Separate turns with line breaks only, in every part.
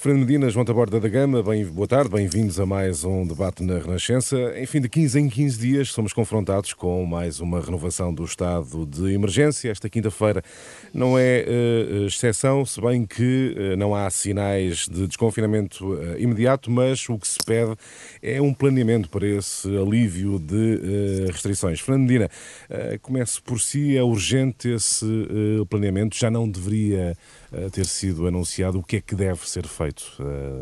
Fernando Medina, João Taborda da Gama, bem, boa tarde, bem-vindos a mais um debate na Renascença. Enfim, de 15 em 15 dias somos confrontados com mais uma renovação do estado de emergência. Esta quinta-feira não é uh, exceção, se bem que uh, não há sinais de desconfinamento uh, imediato, mas o que se pede é um planeamento para esse alívio de restrições. Fernando Medina, comece por si, é urgente esse planeamento, já não deveria ter sido anunciado. O que é que deve ser feito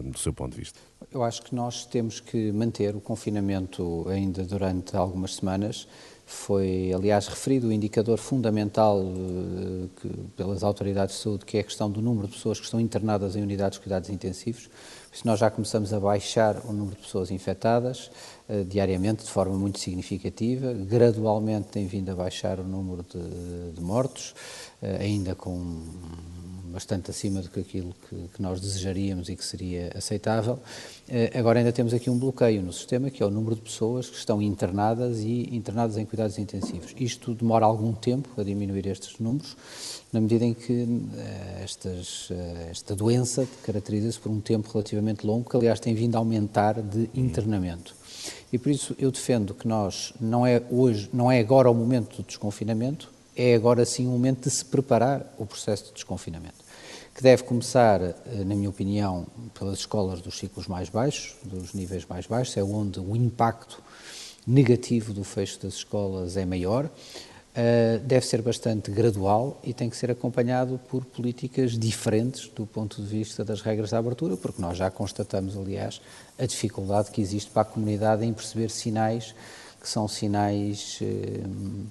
do seu ponto de vista?
Eu acho que nós temos que manter o confinamento ainda durante algumas semanas. Foi, aliás, referido o indicador fundamental que, pelas autoridades de saúde, que é a questão do número de pessoas que estão internadas em unidades de cuidados intensivos. Se nós já começamos a baixar o número de pessoas infectadas uh, diariamente de forma muito significativa, gradualmente tem vindo a baixar o número de, de mortos, ainda com bastante acima do que aquilo que, que, nós desejaríamos e que seria aceitável. Eh, agora ainda temos aqui um bloqueio no sistema, que é o número de pessoas que estão internadas e internadas em cuidados intensivos. Isto demora algum tempo a diminuir estes números, na medida em que eh, estas, eh, esta doença caracteriza-se por um tempo relativamente longo, que aliás tem vindo a aumentar de internamento. E por isso eu defendo que nós, não é hoje, não é agora o momento do desconfinamento, é agora sim o momento de se preparar o processo de desconfinamento que deve começar, eh, na minha opinião, pelas escolas dos ciclos mais baixos, dos níveis mais baixos, é onde o impacto negativo do fecho das escolas é maior. Uh, deve ser bastante gradual e tem que ser acompanhado por políticas diferentes do ponto de vista das regras da abertura, porque nós já constatamos, aliás, a dificuldade que existe para a comunidade em perceber sinais que são sinais uh,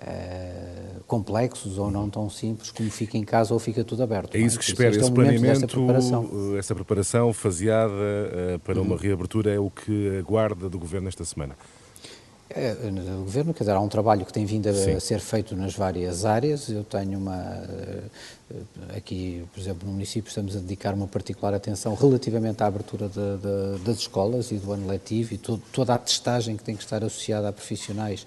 Uh, complexos ou não tão simples como fica em casa ou fica tudo aberto.
É isso que espera, esse é planeamento, preparação. essa preparação faseada uh, para uma uhum. reabertura é o que aguarda do Governo esta semana?
É, o Governo, quer dizer, há um trabalho que tem vindo a Sim. ser feito nas várias áreas. Eu tenho uma. Eh, aqui, por exemplo, no município, estamos a dedicar uma particular atenção relativamente à abertura de, de, das escolas e do ano letivo e todo, toda a testagem que tem que estar associada a profissionais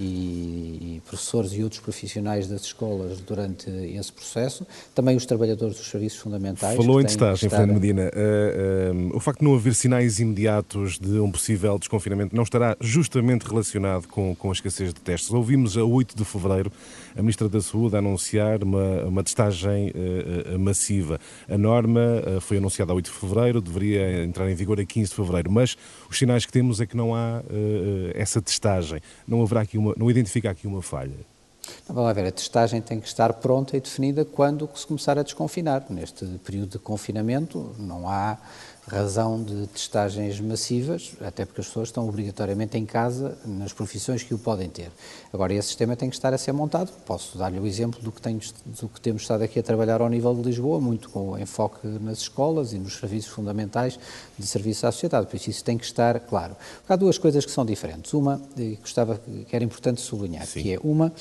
e, e, professores e outros profissionais das escolas durante esse processo, também os trabalhadores dos serviços fundamentais.
Falou em testagem, Fernando Medina. Uh, uh, o facto de não haver sinais imediatos de um possível desconfinamento não estará justamente relacionado com, com a escassez de testes. Ouvimos a 8 de fevereiro a Ministra da Saúde anunciar uma, uma testagem uh, massiva. A norma foi anunciada a 8 de fevereiro, deveria entrar em vigor a 15 de fevereiro, mas os sinais que temos é que não há essa testagem. Não haverá aqui uma não identifica aqui uma falha?
Não, vamos ver, a testagem tem que estar pronta e definida quando se começar a desconfinar. Neste período de confinamento não há razão de testagens massivas, até porque as pessoas estão obrigatoriamente em casa nas profissões que o podem ter. Agora, esse sistema tem que estar a ser montado. Posso dar-lhe o exemplo do que, tenho, do que temos estado aqui a trabalhar ao nível de Lisboa, muito com enfoque nas escolas e nos serviços fundamentais de serviço à sociedade. Por isso, isso tem que estar claro. Há duas coisas que são diferentes. Uma, que gostava, que era importante sublinhar, Sim. que é uma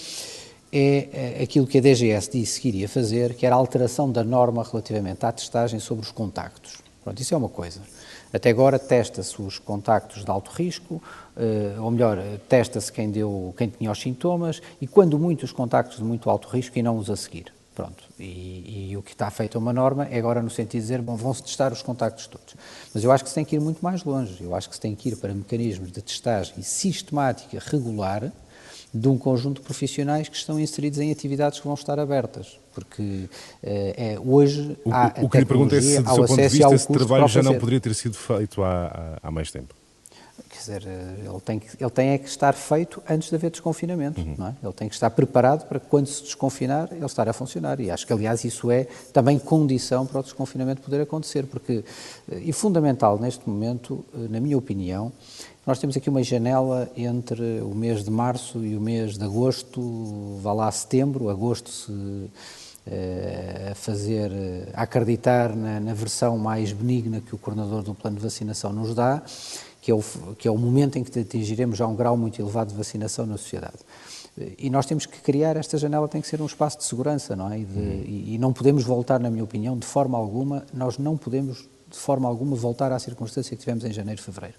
é, é aquilo que a DGS disse que iria fazer, que era a alteração da norma relativamente à testagem sobre os contactos. Pronto, isso é uma coisa. Até agora testa-se os contactos de alto risco, uh, ou melhor, testa-se quem, deu, quem tinha os sintomas e, quando muito, os contactos de muito alto risco e não os a seguir. Pronto. E, e, o que está feito é uma norma, é agora no sentido de dizer, bom, vão-se testar os contactos todos. Mas eu acho que se tem que ir muito mais longe. Eu acho que se tem que ir para mecanismos de testagem sistemática, regular, de um conjunto de profissionais que estão inseridos em atividades que vão estar abertas. Porque é, hoje
o, há o que lhe pergunto é se, do seu ponto de vista, esse trabalho já não poderia ter sido feito há, há, mais tempo.
Quer dizer, eh, ele tem, que, ele tem é que estar feito antes de haver desconfinamento, uhum. não é? Ele tem que estar preparado para que quando se desconfinar, ele estar a funcionar. E acho que, aliás, isso é também condição para o desconfinamento poder acontecer, porque, e fundamental neste momento, na minha opinião, nós temos aqui uma janela entre o mês de março e o mês de agosto, vá lá setembro, agosto se eh, a fazer, a acreditar na, na, versão mais benigna que o coordenador do plano de vacinação nos dá, que é o, que é o momento em que atingiremos já um grau muito elevado de vacinação na sociedade. E nós temos que criar, esta janela tem que ser um espaço de segurança, não é? E, de, uhum. e, e não podemos voltar, na minha opinião, de forma alguma, nós não podemos, de forma alguma, voltar à circunstância que tivemos em janeiro fevereiro.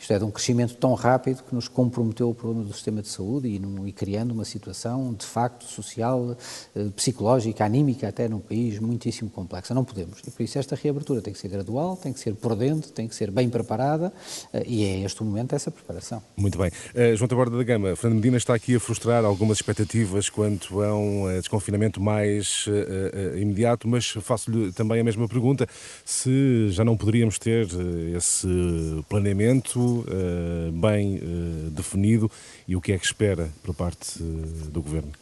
Isto é, de um crescimento tão rápido que nos comprometeu o problema do sistema de saúde e, num, e criando uma situação de facto social, eh, psicológica, anímica até num país muitíssimo complexa. Não podemos. E por isso esta reabertura tem que ser gradual, tem que ser prudente, tem que ser bem preparada eh, e é este o momento dessa preparação.
Muito bem. Uh, João Taborda da Gama, Fernando Medina está aqui a frustrar algumas expectativas quanto a um uh, desconfinamento mais uh, imediato, mas faço-lhe também a mesma pergunta, se já não poderíamos ter esse planeamento uh, bem uh, definido e o que é que espera por parte uh, do Governo?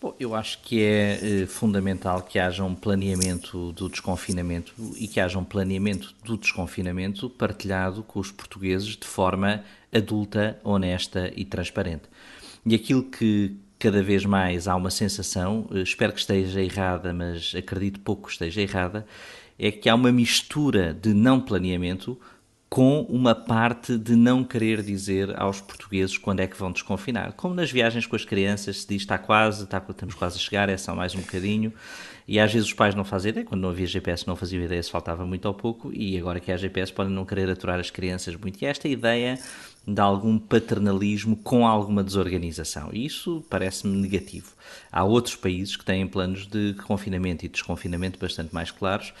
Bom, eu acho que é fundamental que haja um planeamento do desconfinamento e que haja um planeamento do desconfinamento partilhado com os portugueses de forma adulta, honesta e transparente. E aquilo que cada vez mais há uma sensação, espero que esteja errada, mas acredito pouco que esteja errada, é que há uma mistura de não planeamento com uma parte de não querer dizer aos portugueses quando é que vão desconfinar. Como nas viagens com as crianças se diz está quase, está, estamos quase a chegar, é só mais um bocadinho, e às vezes os pais não fazem ideia, quando não havia GPS não faziam ideia se faltava muito ou pouco, e agora que há GPS podem não querer aturar as crianças muito. E esta ideia de algum paternalismo com alguma desorganização. E isso parece-me negativo. Há outros países que têm planos de confinamento e desconfinamento bastante mais claros.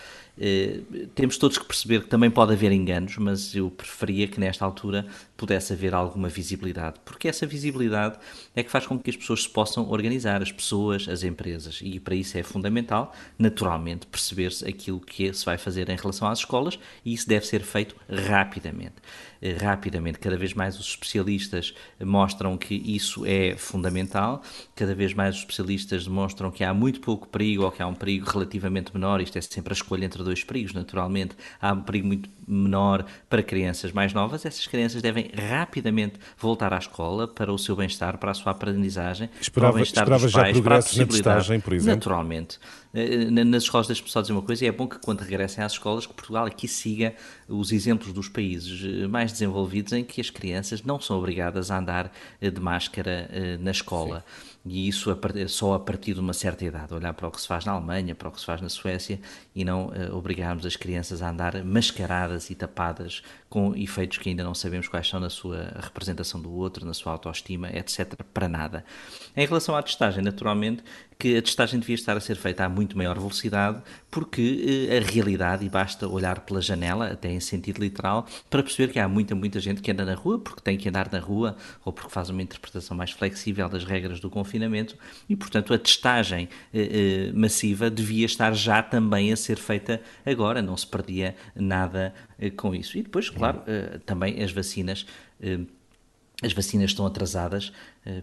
Eh, temos todos que perceber que também pode haver enganos, mas eu preferia que nesta altura pudesse haver alguma visibilidade, porque essa visibilidade é que faz com que as pessoas se possam organizar, as pessoas, as empresas, e para isso é fundamental, naturalmente, perceber-se aquilo que se vai fazer em relação às escolas e isso deve ser feito rapidamente. Eh, rapidamente, cada vez mais os especialistas mostram que isso é fundamental, cada vez mais os especialistas demonstram que há muito pouco perigo ou que há um perigo relativamente menor, isto é sempre a escolha entre dois perigos, naturalmente. Há um perigo muito menor para crianças mais novas. Essas crianças devem rapidamente voltar à escola para o seu bem-estar, para a sua aprendizagem,
esperava,
para o bem-estar
dos
pais,
já para a na testagem, por exemplo?
Naturalmente. Eh, nas escolas, deixe-me só dizer uma coisa, e é bom que quando regressem às escolas, que Portugal aqui siga os exemplos dos países eh, mais desenvolvidos em que as crianças não são obrigadas a andar eh, de máscara na escola. Sim e isso só a partir de uma certa idade, olhar para o que se faz na Alemanha, para o que se faz na Suécia e não obrigarmos as crianças a andar mascaradas e tapadas com efeitos que ainda não sabemos quais são na sua representação do outro, na sua autoestima, etc. Para nada. Em relação à testagem, naturalmente, que a testagem devia estar a ser feita a muito maior velocidade, porque eh, a realidade, e basta olhar pela janela, até em sentido literal, para perceber que há muita, muita gente que anda na rua, porque tem que andar na rua, ou porque faz uma interpretação mais flexível das regras do confinamento, e portanto a testagem eh, eh, massiva devia estar já também a ser feita agora, não se perdia nada com isso. E depois, claro, também as vacinas as vacinas estão atrasadas.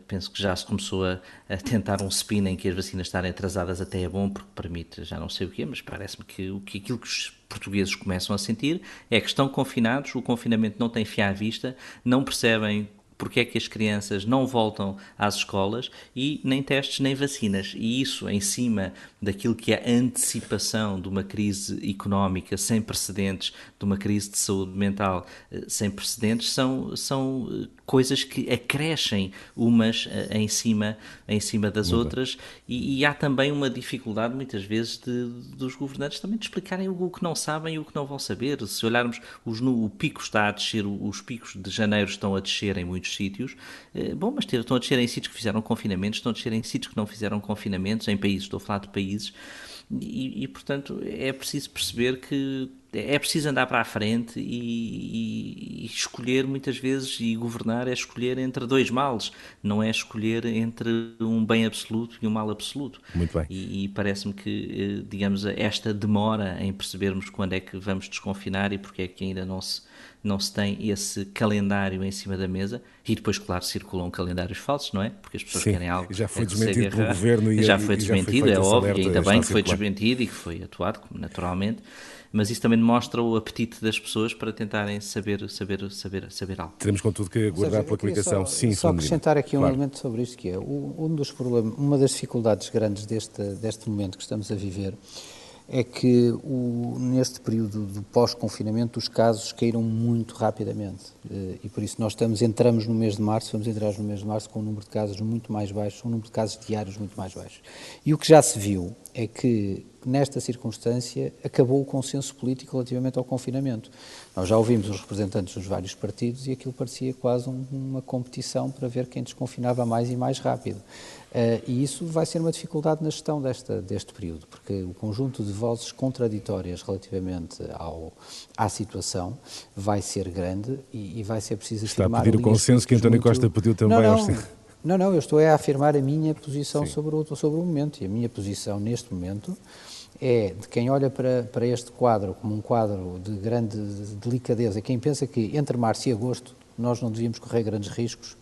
Penso que já se começou a, a, tentar um spin em que as vacinas estarem atrasadas até é bom, porque permite, já não sei o quê, mas parece-me que, o, que aquilo que os portugueses começam a sentir é que estão confinados, o confinamento não tem fim à vista, não percebem porque é que as crianças não voltam às escolas e nem testes nem vacinas. E isso em cima daquilo que é a antecipação de uma crise económica sem precedentes, de uma crise de saúde mental eh, sem precedentes, são, são eh, coisas que acrescem umas eh, em cima, em cima das Muito outras e, e, há também uma dificuldade muitas vezes de, dos governantes também de explicarem o que não sabem e o que não vão saber. Se olharmos, os, o pico está a descer, os picos de janeiro estão a descer em muitos sítios, bom, mas estão a descer em sítios que fizeram confinamentos, estão a descer em sítios que não fizeram confinamentos, em países, estou a falar de países. E, e, portanto é preciso perceber que é preciso andar para a frente e, e, escolher muitas vezes e governar é escolher entre dois males, não é escolher entre um bem absoluto e um mal absoluto.
Muito bem.
E, e parece-me que, eh, digamos, esta demora em percebermos quando é que vamos desconfinar e porque é que ainda não se não se tem esse calendário em cima da mesa e depois, claro, circulam calendários falsos, não é? Porque as pessoas
Sim,
querem algo.
Já foi desmentido pelo governo e
já foi desmentido, já foi é óbvio, e ainda bem que foi desmentido e que foi atuado, naturalmente. Mas isso também mostra o apetite das pessoas para tentarem saber, saber, saber, saber algo.
Teremos, contudo, que aguardar pela comunicação.
Só,
Sim,
só acrescentar aqui um claro. elemento sobre isto, que é um dos problemas, uma das dificuldades grandes deste, deste momento que estamos a viver é que o, neste período do pós-confinamento os casos caíram muito rapidamente eh, e por isso nós estamos, entramos no mês de março, vamos entrar no mês de março com um número de casos muito mais baixo, um número de casos diários muito mais baixo. E o que já se viu é que nesta circunstância acabou o consenso político relativamente ao confinamento. Nós já ouvimos os representantes dos vários partidos e aquilo parecia quase um, uma competição para ver quem desconfinava mais e mais rápido. Uh, e isso vai ser uma dificuldade na gestão desta, deste período, porque o conjunto de vozes contraditórias relativamente ao, à situação vai ser grande e, e vai ser preciso
Está a pedir o consenso que António muito... Costa pediu também
não, não, não, não, eu estou a afirmar a minha posição sobre o, sobre o momento. E a minha posição neste momento é de quem olha para, para este quadro como um quadro de grande delicadeza, quem pensa que entre março e agosto nós não devíamos correr grandes riscos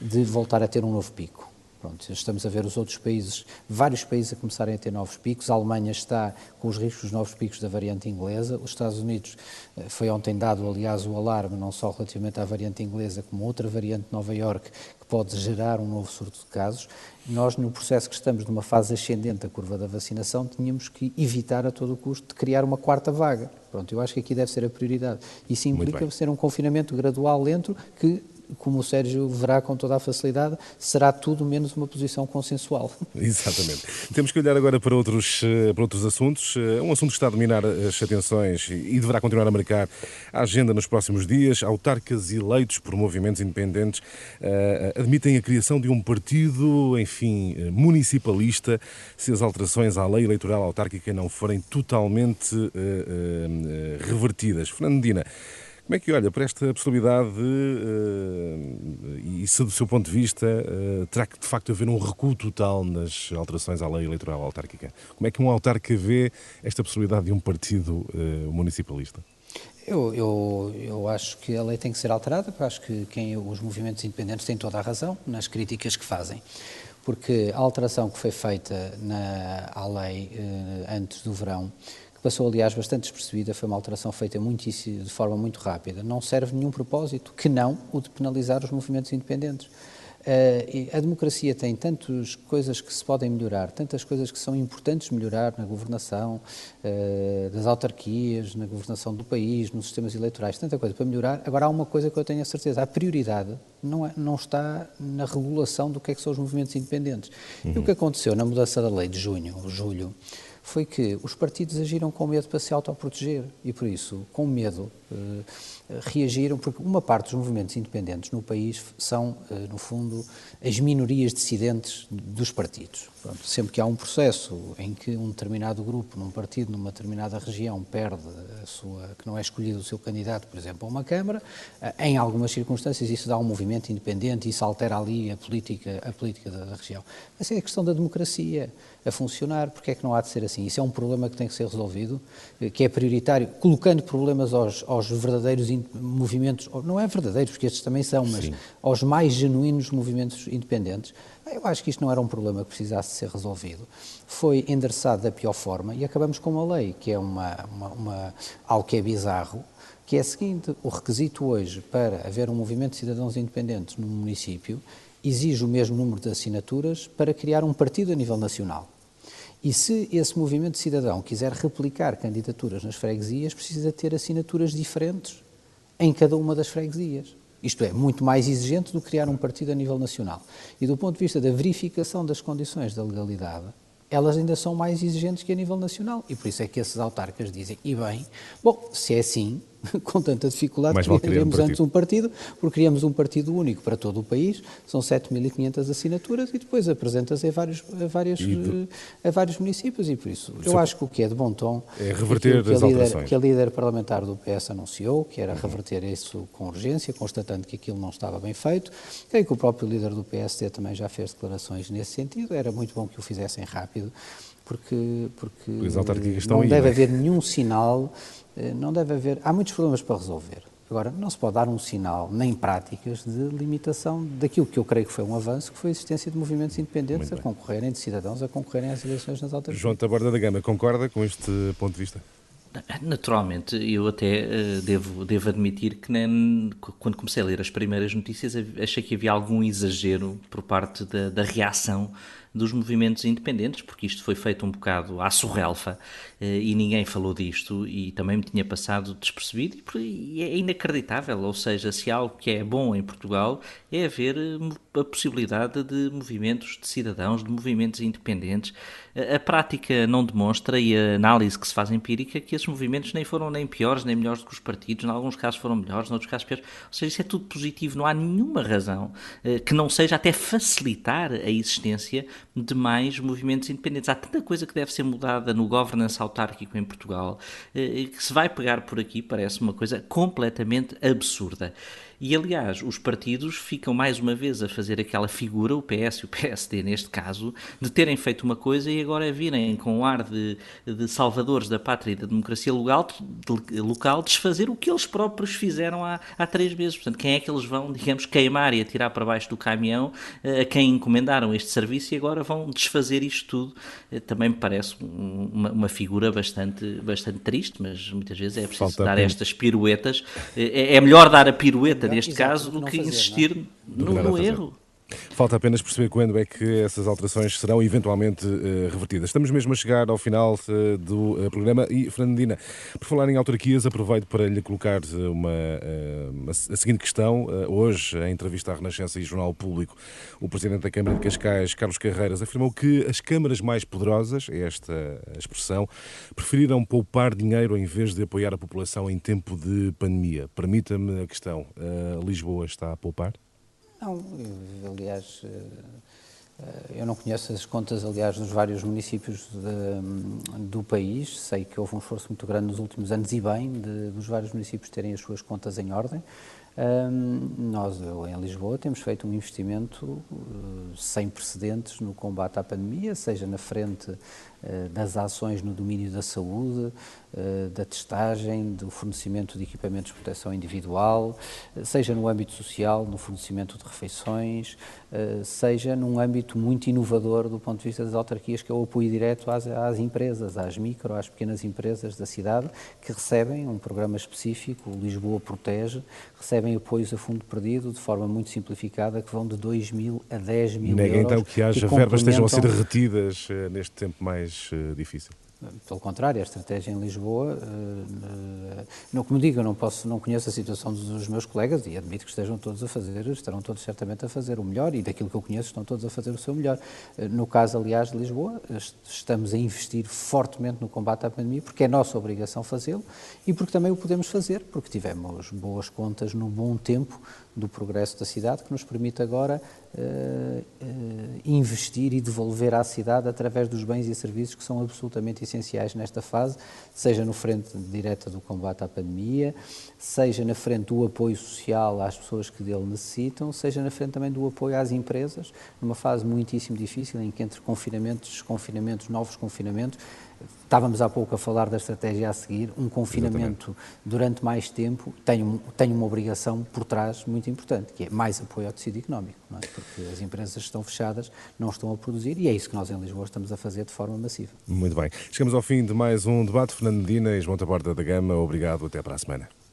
de voltar a ter um novo pico. Pronto, estamos a ver os outros países, vários países a começarem a ter novos picos. A Alemanha está com os riscos dos novos picos da variante inglesa. Os Estados Unidos eh, foi ontem dado, aliás, o alarme, não só relativamente à variante inglesa, como outra variante de Nova York, que pode gerar um novo surto de casos. Nós, no processo que estamos numa fase ascendente da curva da vacinação, tínhamos que evitar a todo o custo de criar uma quarta vaga. Pronto, eu acho que aqui deve ser a prioridade. Isso implica ser um confinamento gradual, lento, que como o Sérgio verá com toda a facilidade, será tudo menos uma posição consensual.
Exatamente. Temos que olhar agora para outros, eh, para outros assuntos. Eh, um assunto que está a dominar as atenções e deverá continuar a marcar a agenda nos próximos dias. Autarcas eleitos por movimentos independentes uh, admitem a criação de um partido, enfim, municipalista, se as alterações à lei eleitoral autárquica não forem totalmente revertidas. Como é que olha para esta possibilidade uh, e se do seu ponto de vista uh, terá que de facto haver um recuo total nas alterações à lei eleitoral autárquica? Como é que um autarca vê esta possibilidade de um partido uh, municipalista?
Eu, eu, eu acho que a lei tem que ser alterada, porque acho que quem, os movimentos independentes têm toda a razão nas críticas que fazem porque a alteração que foi feita na, à lei antes do verão passou, aliás, bastante despercebida, foi uma alteração feita muito, de forma muito rápida. Não serve nenhum propósito que não o de penalizar os movimentos independentes. Uh, a democracia tem tantas coisas que se podem melhorar, tantas coisas que são importantes melhorar na governação uh, das autarquias, na governação do país, nos sistemas eleitorais, tanta coisa para melhorar. Agora, há uma coisa que eu tenho a certeza: a prioridade não, é, não está na regulação do que, é que são os movimentos independentes. Uhum. E o que aconteceu na mudança da lei de junho, julho, foi que os partidos agiram com medo para se autoproteger e, por isso, com medo, eh, reagiram, porque uma parte dos movimentos independentes no país são, eh, no fundo, as minorias dissidentes dos partidos. Pronto, sempre que há um processo em que um determinado grupo, num partido, numa determinada região, perde a sua, que não é escolhido o seu candidato, por exemplo, a uma Câmara, eh, em algumas circunstâncias isso dá um movimento independente, isso altera ali a política, a política da, da região. Essa é a questão da democracia a funcionar, porque é que não há de ser assim? Isso é um problema que tem que ser resolvido, que é prioritário, colocando problemas aos, aos verdadeiros movimentos, não é verdadeiros, porque estes também são, mas Sim. aos mais genuínos movimentos independentes. Eu acho que isto não era um problema que precisasse ser resolvido. Foi endereçado da pior forma e acabamos com uma lei, que é uma, uma, uma algo que é bizarro, que é a seguinte, o requisito hoje para haver um movimento de cidadãos independentes no município exige o mesmo número de assinaturas para criar um partido a nível nacional. E se esse movimento cidadão quiser replicar candidaturas nas freguesias, precisa ter assinaturas diferentes em cada uma das freguesias. Isto é, muito mais exigente do que criar um partido a nível nacional. E do ponto de vista da verificação das condições da legalidade, elas ainda são mais exigentes que a nível nacional. E por isso é que esses autarcas dizem, e bem, bom, se é assim, com tanta dificuldade,
Mais criamos
um antes um partido, porque criamos um partido único para todo o país, são 7.500 assinaturas e depois apresentas a vários, a, várias, e, a vários municípios e por isso eu acho que o que é de bom tom
é reverter
que,
as
a
líder,
que a líder parlamentar do PS anunciou, que era uhum. reverter isso com urgência, constatando que aquilo não estava bem feito. Creio que o próprio líder do PSD também já fez declarações nesse sentido, era muito bom que o fizessem rápido, porque, porque não
aí,
deve haver nenhum sinal eh, não deve haver. Há muitos problemas para resolver. Agora, não se pode dar um sinal, nem práticas, de limitação daquilo que eu creio que foi um avanço, que foi a existência de movimentos independentes a concorrerem, de cidadãos a concorrerem às eleições nas autarquias.
João Taborda da Gama, concorda com este ponto de vista?
Naturalmente, eu até uh, devo, devo admitir que nem, quando comecei a ler as primeiras notícias achei que havia algum exagero por parte da, da reação dos movimentos independentes, porque isto foi feito um bocado à surrelfa e ninguém falou disto e também me tinha passado despercebido e é inacreditável, ou seja, se algo que é bom em Portugal é haver a possibilidade de movimentos de cidadãos, de movimentos independentes. A prática não demonstra, e a análise que se faz empírica, que esses movimentos nem foram nem piores nem melhores do que os partidos, em alguns casos foram melhores, em outros casos piores. Ou seja, isso é tudo positivo, não há nenhuma razão eh, que não seja até facilitar a existência de mais movimentos independentes. Há tanta coisa que deve ser mudada no governance autárquico em Portugal eh, que se vai pegar por aqui, parece uma coisa completamente absurda. E, aliás, os partidos ficam mais uma vez a fazer aquela figura, o PS e o PSD neste caso, de terem feito uma coisa e agora virem com o ar de, de salvadores da pátria e da democracia local, de, local desfazer o que eles próprios fizeram há, há três meses. Portanto, quem é que eles vão, digamos, queimar e atirar para baixo do caminhão eh, a quem encomendaram este serviço e agora vão desfazer isto tudo? Eh, também me parece uma, uma figura bastante, bastante triste, mas muitas vezes é preciso Falta dar estas piruetas. Eh, é, é melhor dar a pirueta neste Exato, caso, do que fazer, insistir no, no erro.
Falta apenas perceber quando é que essas alterações serão eventualmente uh, revertidas. Estamos mesmo a chegar ao final uh, do uh, programa e, Fernandina, por falar em autarquias, aproveito para lhe colocar uma, a seguinte questão. hoje, em entrevista à Renascença e Jornal Público, o Presidente da Câmara de Cascais, Carlos Carreiras, afirmou que as câmaras mais poderosas, é esta expressão, preferiram poupar dinheiro em vez de apoiar a população em tempo de pandemia. Permita-me a questão, Lisboa está a poupar?
Não, eu, aliás, eh, eh, eu não conheço as contas, aliás, dos vários municípios de, do país. Sei que houve um esforço muito grande nos últimos anos e bem de, dos vários municípios terem as suas contas em ordem. Um, nós, em Lisboa, temos feito um investimento uh, sem precedentes no combate à pandemia, seja na frente uh, das ações no domínio da saúde, uh, da testagem, do fornecimento de equipamentos de proteção individual, seja no âmbito social, no fornecimento de refeições, seja num âmbito muito inovador do ponto de vista das autarquias, que é o apoio direto às, às empresas, às micro, às pequenas empresas da cidade, que recebem um programa específico, o Lisboa Protege, recebem apoios a fundo perdido de forma muito simplificada que vão de 2 mil a 10 mil
Nega
euros.
então que haja que verbas estejam a ser retidas uh, neste tempo mais uh, difícil.
Pelo contrário, a estratégia em Lisboa, uh, não, como digo, eu não, posso, não conheço a situação dos meus colegas e admito que estejam todos a fazer, estarão todos certamente a fazer o melhor e daquilo que eu conheço estão todos a fazer o seu melhor. No caso, aliás, de Lisboa, estamos a investir fortemente no combate à pandemia porque é nossa obrigação fazê-lo e porque também o podemos fazer, porque tivemos boas contas no bom tempo do progresso da cidade, que nos permite agora uh, uh, investir e devolver à cidade através dos bens e serviços que são absolutamente essenciais nesta fase, seja no frente direta do combate à pandemia, seja na frente do apoio social às pessoas que dele necessitam, seja na frente também do apoio às empresas, numa fase muitíssimo difícil em que entre confinamentos, desconfinamentos, novos confinamentos, Estávamos há pouco a falar da estratégia a seguir. Um confinamento Exatamente. durante mais tempo tem, tem uma obrigação por trás muito importante, que é mais apoio ao tecido económico, é? porque as empresas estão fechadas, não estão a produzir e é isso que nós em Lisboa estamos a fazer de forma massiva.
Muito bem. Chegamos ao fim de mais um debate. Fernando Medina e João Taborda da Gama, obrigado. Até para a semana.